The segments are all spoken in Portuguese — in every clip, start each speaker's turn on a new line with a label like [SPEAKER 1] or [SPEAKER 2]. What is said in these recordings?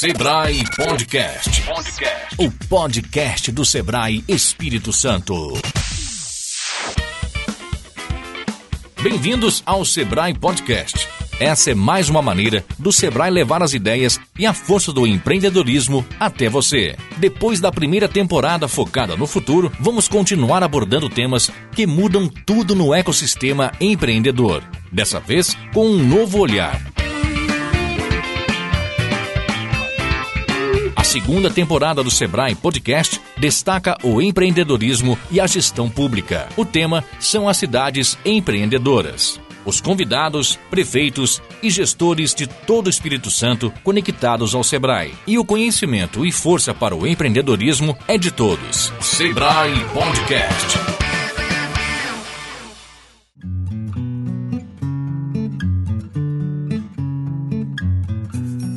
[SPEAKER 1] Sebrae Podcast. Podcast. O podcast do Sebrae Espírito Santo. Bem-vindos ao Sebrae Podcast. Essa é mais uma maneira do Sebrae levar as ideias e a força do empreendedorismo até você. Depois da primeira temporada focada no futuro, vamos continuar abordando temas que mudam tudo no ecossistema empreendedor. Dessa vez, com um novo olhar. Segunda temporada do Sebrae Podcast destaca o empreendedorismo e a gestão pública. O tema são as cidades empreendedoras. Os convidados, prefeitos e gestores de todo o Espírito Santo conectados ao Sebrae. E o conhecimento e força para o empreendedorismo é de todos. Sebrae Podcast.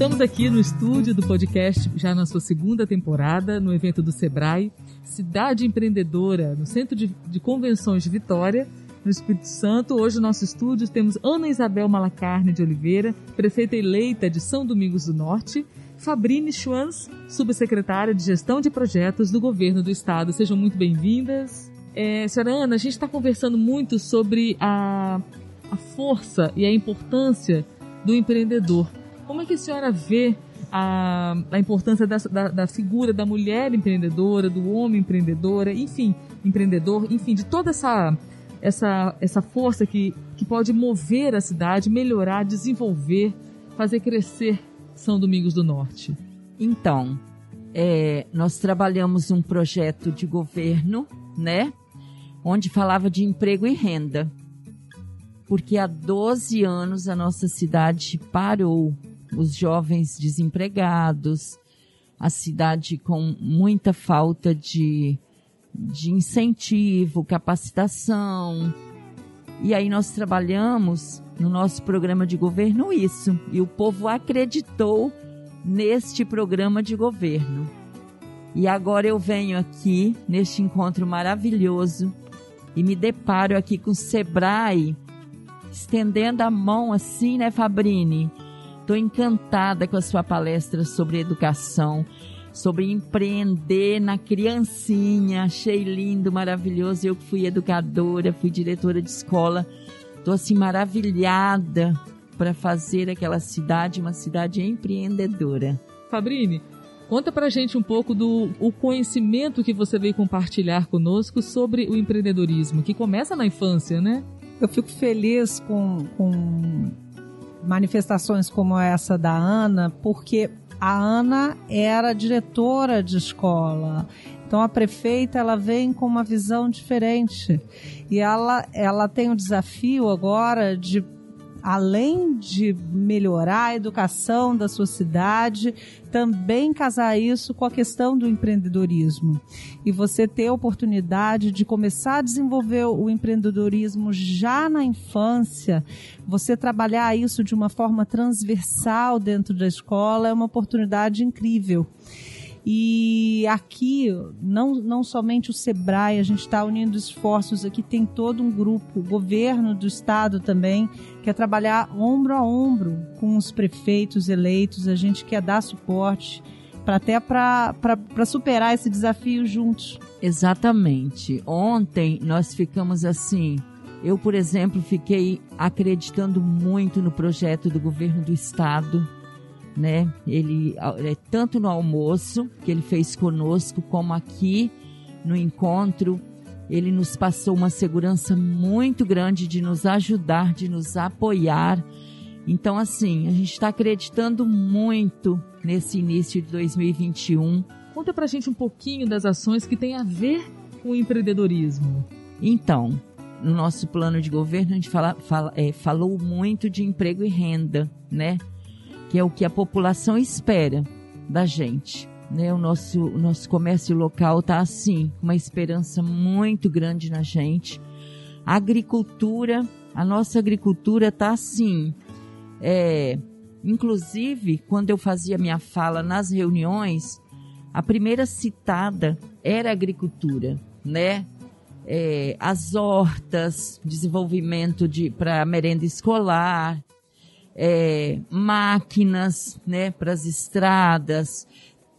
[SPEAKER 2] Estamos aqui no estúdio do podcast, já na sua segunda temporada, no evento do Sebrae, Cidade Empreendedora, no Centro de, de Convenções de Vitória, no Espírito Santo. Hoje, no nosso estúdio, temos Ana Isabel Malacarne de Oliveira, prefeita eleita de São Domingos do Norte, Fabrine Schwanz, subsecretária de Gestão de Projetos do Governo do Estado. Sejam muito bem-vindas. É, senhora Ana, a gente está conversando muito sobre a, a força e a importância do empreendedor. Como é que a senhora vê a, a importância da, da, da, figura da mulher empreendedora, do homem empreendedora, enfim, empreendedor, enfim, de toda essa, essa, essa força que, que pode mover a cidade, melhorar, desenvolver, fazer crescer São Domingos do Norte?
[SPEAKER 3] Então, é, nós trabalhamos um projeto de governo, né? Onde falava de emprego e renda. Porque há 12 anos a nossa cidade parou os jovens desempregados, a cidade com muita falta de, de incentivo, capacitação. E aí nós trabalhamos no nosso programa de governo isso. E o povo acreditou neste programa de governo. E agora eu venho aqui neste encontro maravilhoso e me deparo aqui com o Sebrae estendendo a mão assim, né, Fabrini? Estou encantada com a sua palestra sobre educação, sobre empreender na criancinha. Achei lindo, maravilhoso. Eu que fui educadora, fui diretora de escola. Estou assim maravilhada para fazer aquela cidade uma cidade empreendedora.
[SPEAKER 2] Fabrini, conta pra gente um pouco do o conhecimento que você veio compartilhar conosco sobre o empreendedorismo, que começa na infância, né?
[SPEAKER 4] Eu fico feliz com, com manifestações como essa da Ana, porque a Ana era diretora de escola. Então a prefeita ela vem com uma visão diferente e ela ela tem o desafio agora de além de melhorar a educação da sua cidade, também casar isso com a questão do empreendedorismo. E você ter a oportunidade de começar a desenvolver o empreendedorismo já na infância, você trabalhar isso de uma forma transversal dentro da escola é uma oportunidade incrível. E aqui, não, não somente o SEBRAE, a gente está unindo esforços aqui, tem todo um grupo, o governo do estado também, quer trabalhar ombro a ombro com os prefeitos eleitos, a gente quer dar suporte para até para superar esse desafio juntos.
[SPEAKER 3] Exatamente. Ontem nós ficamos assim. Eu, por exemplo, fiquei acreditando muito no projeto do governo do estado né? Ele é tanto no almoço que ele fez conosco como aqui no encontro, ele nos passou uma segurança muito grande de nos ajudar, de nos apoiar. Então, assim, a gente está acreditando muito nesse início de 2021.
[SPEAKER 2] Conta pra gente um pouquinho das ações que tem a ver com o empreendedorismo.
[SPEAKER 3] Então, no nosso plano de governo, a gente fala, fala, é, falou muito de emprego e renda, né? Que é o que a população espera da gente. Né? O, nosso, nosso comércio local está assim, uma esperança muito grande na gente. A agricultura, a nossa agricultura está assim. É, inclusive, quando eu fazia minha fala nas reuniões, a primeira citada era a agricultura, né? É, as hortas, desenvolvimento de para merenda escolar, é, máquinas né, para as estradas,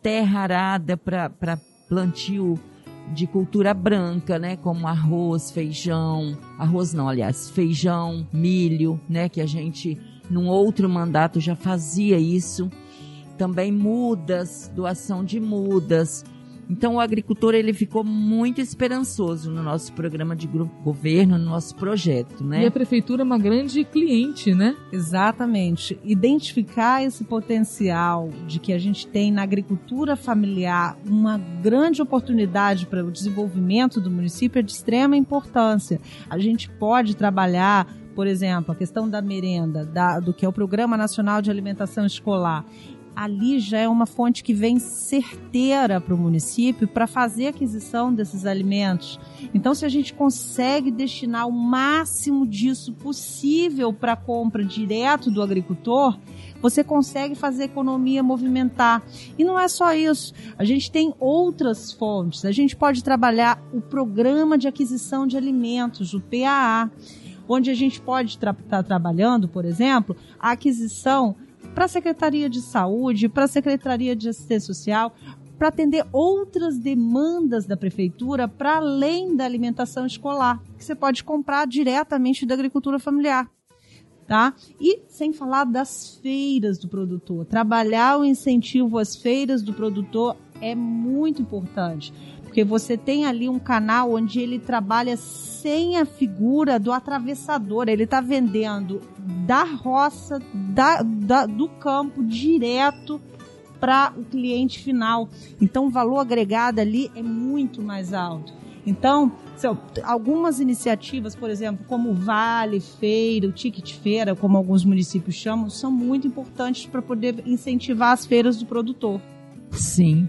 [SPEAKER 3] terra arada para plantio de cultura branca, né, como arroz, feijão, arroz não, aliás, feijão, milho, né, que a gente num outro mandato já fazia isso. Também mudas, doação de mudas, então o agricultor ele ficou muito esperançoso no nosso programa de governo, no nosso projeto, né?
[SPEAKER 2] E a prefeitura é uma grande cliente, né?
[SPEAKER 4] Exatamente. Identificar esse potencial de que a gente tem na agricultura familiar uma grande oportunidade para o desenvolvimento do município é de extrema importância. A gente pode trabalhar por exemplo, a questão da merenda, da, do que é o Programa Nacional de Alimentação Escolar, ali já é uma fonte que vem certeira para o município para fazer aquisição desses alimentos. Então, se a gente consegue destinar o máximo disso possível para a compra direto do agricultor, você consegue fazer a economia movimentar. E não é só isso. A gente tem outras fontes. A gente pode trabalhar o programa de aquisição de alimentos, o PAA, onde a gente pode estar tá trabalhando, por exemplo, a aquisição para a Secretaria de Saúde, para a Secretaria de Assistência Social, para atender outras demandas da prefeitura para além da alimentação escolar, que você pode comprar diretamente da agricultura familiar. Tá? E sem falar das feiras do produtor. Trabalhar o incentivo às feiras do produtor é muito importante, porque você tem ali um canal onde ele trabalha sem a figura do atravessador. Ele está vendendo da roça, da, da, do campo, direto para o cliente final. Então, o valor agregado ali é muito mais alto. Então, algumas iniciativas, por exemplo, como o Vale Feira, o Ticket Feira, como alguns municípios chamam, são muito importantes para poder incentivar as feiras do produtor.
[SPEAKER 3] Sim.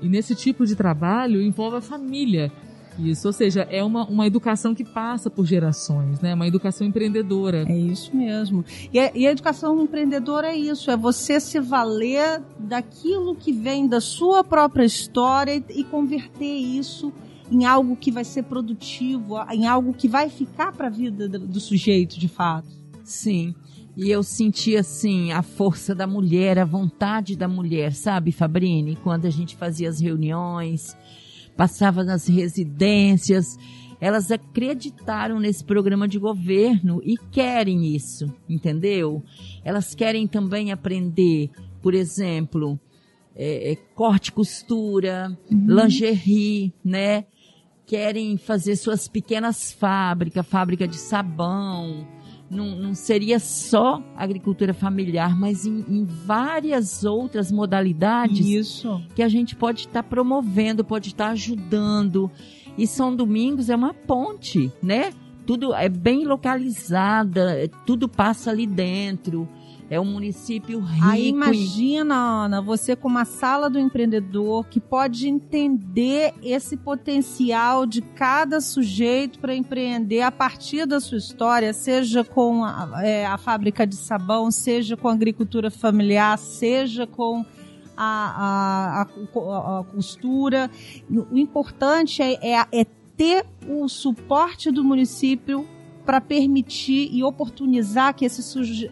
[SPEAKER 2] E nesse tipo de trabalho envolve a família. Isso, ou seja, é uma, uma educação que passa por gerações, né? Uma educação empreendedora.
[SPEAKER 4] É isso mesmo. E a, e a educação empreendedora é isso, é você se valer daquilo que vem da sua própria história e, e converter isso em algo que vai ser produtivo, em algo que vai ficar para a vida do, do sujeito, de fato.
[SPEAKER 3] Sim. E eu senti assim a força da mulher, a vontade da mulher, sabe, Fabrini? Quando a gente fazia as reuniões, passava nas residências. Elas acreditaram nesse programa de governo e querem isso, entendeu? Elas querem também aprender, por exemplo, é, é, corte costura, uhum. lingerie, né? Querem fazer suas pequenas fábricas, fábrica de sabão, não, não seria só agricultura familiar, mas em, em várias outras modalidades
[SPEAKER 4] Isso.
[SPEAKER 3] que a gente pode estar tá promovendo, pode estar tá ajudando. E São Domingos é uma ponte, né? Tudo é bem localizada, tudo passa ali dentro. É um município rico.
[SPEAKER 4] Aí imagina, Ana, você com uma sala do empreendedor que pode entender esse potencial de cada sujeito para empreender a partir da sua história, seja com a, é, a fábrica de sabão, seja com a agricultura familiar, seja com a, a, a, a costura. O importante é, é, é ter o suporte do município para permitir e oportunizar que esse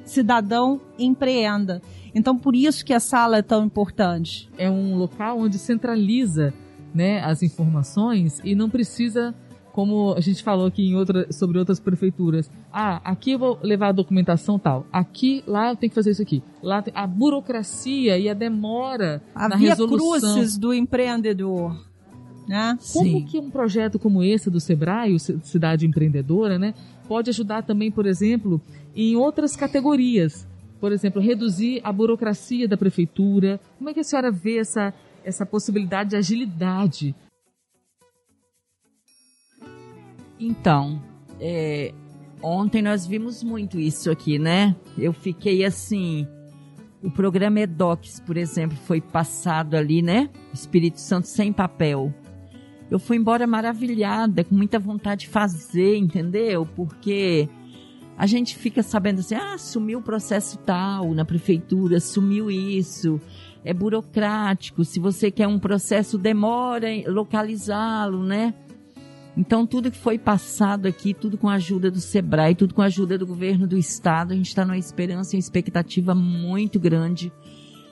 [SPEAKER 4] cidadão empreenda. Então, por isso que a sala é tão importante.
[SPEAKER 2] É um local onde centraliza né, as informações e não precisa, como a gente falou aqui em outra, sobre outras prefeituras, ah, aqui eu vou levar a documentação tal, aqui, lá eu tenho que fazer isso aqui. Lá tem, a burocracia e a demora
[SPEAKER 4] a
[SPEAKER 2] na
[SPEAKER 4] via
[SPEAKER 2] resolução.
[SPEAKER 4] crucis do empreendedor. Né?
[SPEAKER 2] Como que um projeto como esse do Sebrae, o Cidade Empreendedora, né, pode ajudar também, por exemplo, em outras categorias. Por exemplo, reduzir a burocracia da prefeitura. Como é que a senhora vê essa, essa possibilidade de agilidade?
[SPEAKER 3] Então, é, ontem nós vimos muito isso aqui, né? Eu fiquei assim. O programa EDOCS, por exemplo, foi passado ali, né? Espírito Santo sem papel eu fui embora maravilhada, com muita vontade de fazer, entendeu? Porque a gente fica sabendo assim, ah, sumiu o processo tal na prefeitura, sumiu isso, é burocrático, se você quer um processo, demora localizá-lo, né? Então, tudo que foi passado aqui, tudo com a ajuda do SEBRAE, tudo com a ajuda do governo do estado, a gente está numa esperança e expectativa muito grande.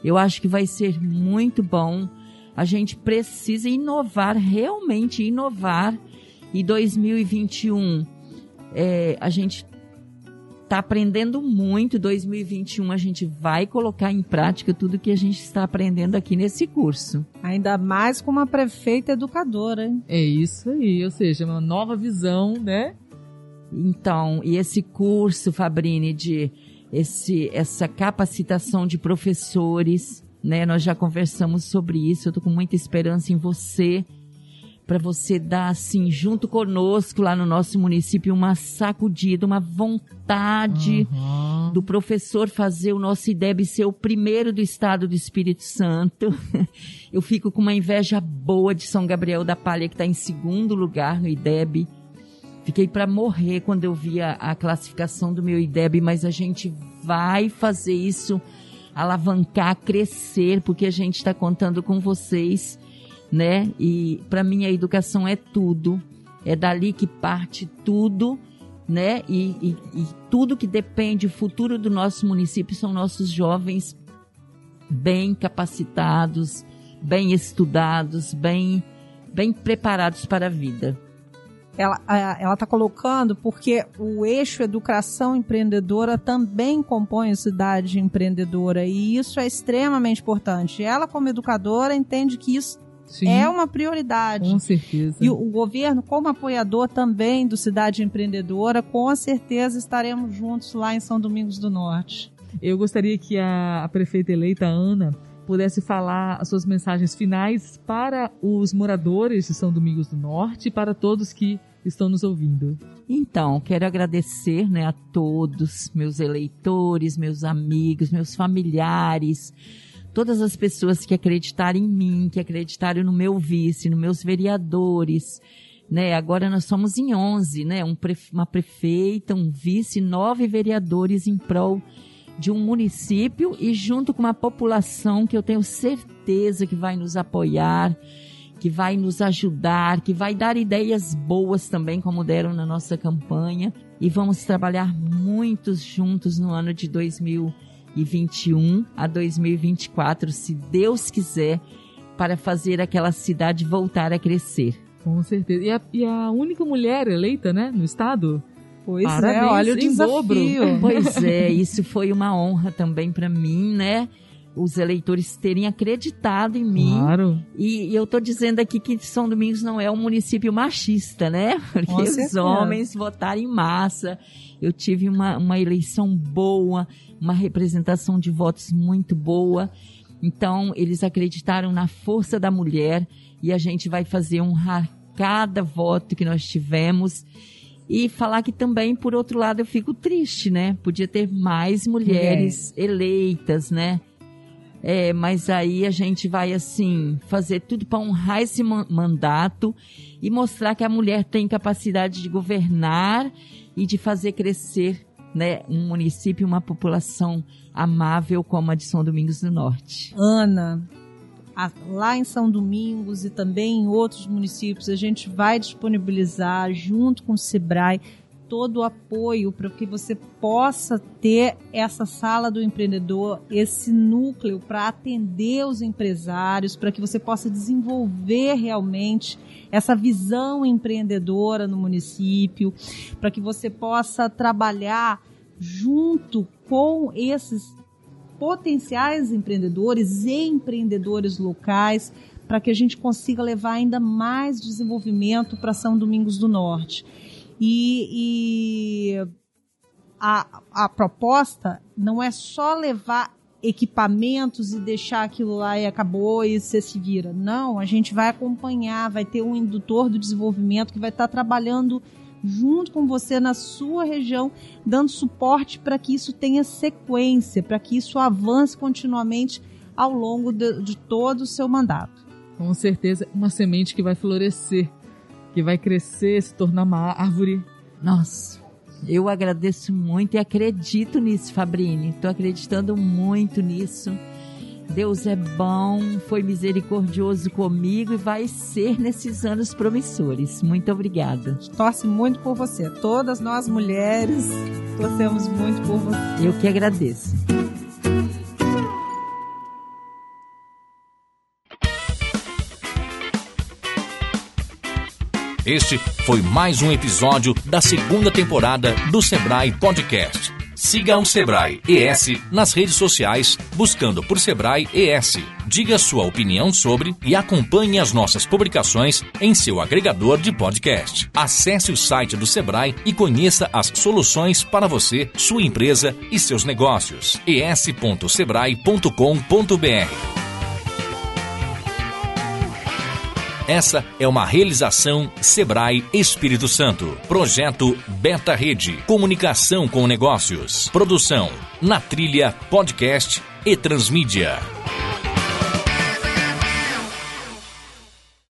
[SPEAKER 3] Eu acho que vai ser muito bom. A gente precisa inovar, realmente inovar. E 2021, é, a gente está aprendendo muito. 2021 a gente vai colocar em prática tudo que a gente está aprendendo aqui nesse curso.
[SPEAKER 4] Ainda mais com uma prefeita educadora, hein?
[SPEAKER 2] É isso aí, ou seja, uma nova visão, né?
[SPEAKER 3] Então, e esse curso, Fabrini, de esse, essa capacitação de professores, né? Nós já conversamos sobre isso. Eu tô com muita esperança em você para você dar assim junto conosco lá no nosso município uma sacudida, uma vontade uhum. do professor fazer o nosso IDEB ser o primeiro do estado do Espírito Santo. Eu fico com uma inveja boa de São Gabriel da Palha que está em segundo lugar no IDEB. Fiquei para morrer quando eu vi a, a classificação do meu IDEB, mas a gente vai fazer isso alavancar, crescer, porque a gente está contando com vocês né? E para mim a educação é tudo, é dali que parte tudo, né? E, e, e tudo que depende, o futuro do nosso município são nossos jovens bem capacitados, bem estudados, bem, bem preparados para a vida.
[SPEAKER 4] Ela ela está colocando porque o eixo educação empreendedora também compõe a cidade empreendedora e isso é extremamente importante. Ela como educadora entende que isso Sim, é uma prioridade.
[SPEAKER 2] Com certeza.
[SPEAKER 4] E o governo, como apoiador também do Cidade Empreendedora, com certeza estaremos juntos lá em São Domingos do Norte.
[SPEAKER 2] Eu gostaria que a, a prefeita eleita Ana pudesse falar as suas mensagens finais para os moradores de São Domingos do Norte e para todos que estão nos ouvindo.
[SPEAKER 3] Então, quero agradecer né, a todos, meus eleitores, meus amigos, meus familiares, todas as pessoas que acreditaram em mim, que acreditaram no meu vice, nos meus vereadores, né? Agora nós somos em 11, né? Um uma prefeita, um vice, nove vereadores em prol de um município e junto com uma população que eu tenho certeza que vai nos apoiar, que vai nos ajudar, que vai dar ideias boas também, como deram na nossa campanha. E vamos trabalhar muitos juntos no ano de 2020 2021 a 2024, se Deus quiser, para fazer aquela cidade voltar a crescer.
[SPEAKER 2] Com certeza. E a, e a única mulher eleita, né, no estado?
[SPEAKER 4] Pois é, Parabéns, é, olha o desafio. Dobro.
[SPEAKER 3] Pois é, isso foi uma honra também para mim, né? Os eleitores terem acreditado em mim.
[SPEAKER 2] Claro.
[SPEAKER 3] E, e eu tô dizendo aqui que São Domingos não é um município machista, né? Porque Com os certeza. homens votaram em massa. Eu tive uma, uma eleição boa, uma representação de votos muito boa. Então, eles acreditaram na força da mulher e a gente vai fazer honrar cada voto que nós tivemos. E falar que também, por outro lado, eu fico triste, né? Podia ter mais mulheres eleitas, né? É, mas aí a gente vai, assim, fazer tudo para honrar esse mandato e mostrar que a mulher tem capacidade de governar e de fazer crescer né, um município, uma população amável como a de São Domingos do Norte.
[SPEAKER 4] Ana, lá em São Domingos e também em outros municípios, a gente vai disponibilizar, junto com o SEBRAE, todo o apoio para que você possa ter essa sala do empreendedor, esse núcleo para atender os empresários, para que você possa desenvolver realmente essa visão empreendedora no município, para que você possa trabalhar junto com esses potenciais empreendedores e empreendedores locais para que a gente consiga levar ainda mais desenvolvimento para São Domingos do Norte. E, e a, a proposta não é só levar equipamentos e deixar aquilo lá e acabou e você se vira. Não, a gente vai acompanhar, vai ter um indutor do desenvolvimento que vai estar trabalhando junto com você na sua região, dando suporte para que isso tenha sequência, para que isso avance continuamente ao longo de, de todo o seu mandato.
[SPEAKER 2] Com certeza, uma semente que vai florescer, que vai crescer, se tornar uma árvore.
[SPEAKER 3] Nossa, eu agradeço muito e acredito nisso, Fabrini. Estou acreditando muito nisso Deus é bom, foi misericordioso comigo e vai ser nesses anos promissores. Muito obrigada.
[SPEAKER 4] Torce muito por você. Todas nós mulheres torcemos muito por você.
[SPEAKER 3] Eu que agradeço.
[SPEAKER 1] Este foi mais um episódio da segunda temporada do Sebrae Podcast. Siga o Sebrae ES nas redes sociais, buscando por Sebrae ES. Diga sua opinião sobre e acompanhe as nossas publicações em seu agregador de podcast. Acesse o site do Sebrae e conheça as soluções para você, sua empresa e seus negócios. es.sebrae.com.br Essa é uma realização Sebrae Espírito Santo. Projeto Beta Rede. Comunicação com negócios. Produção Na Trilha Podcast e Transmídia.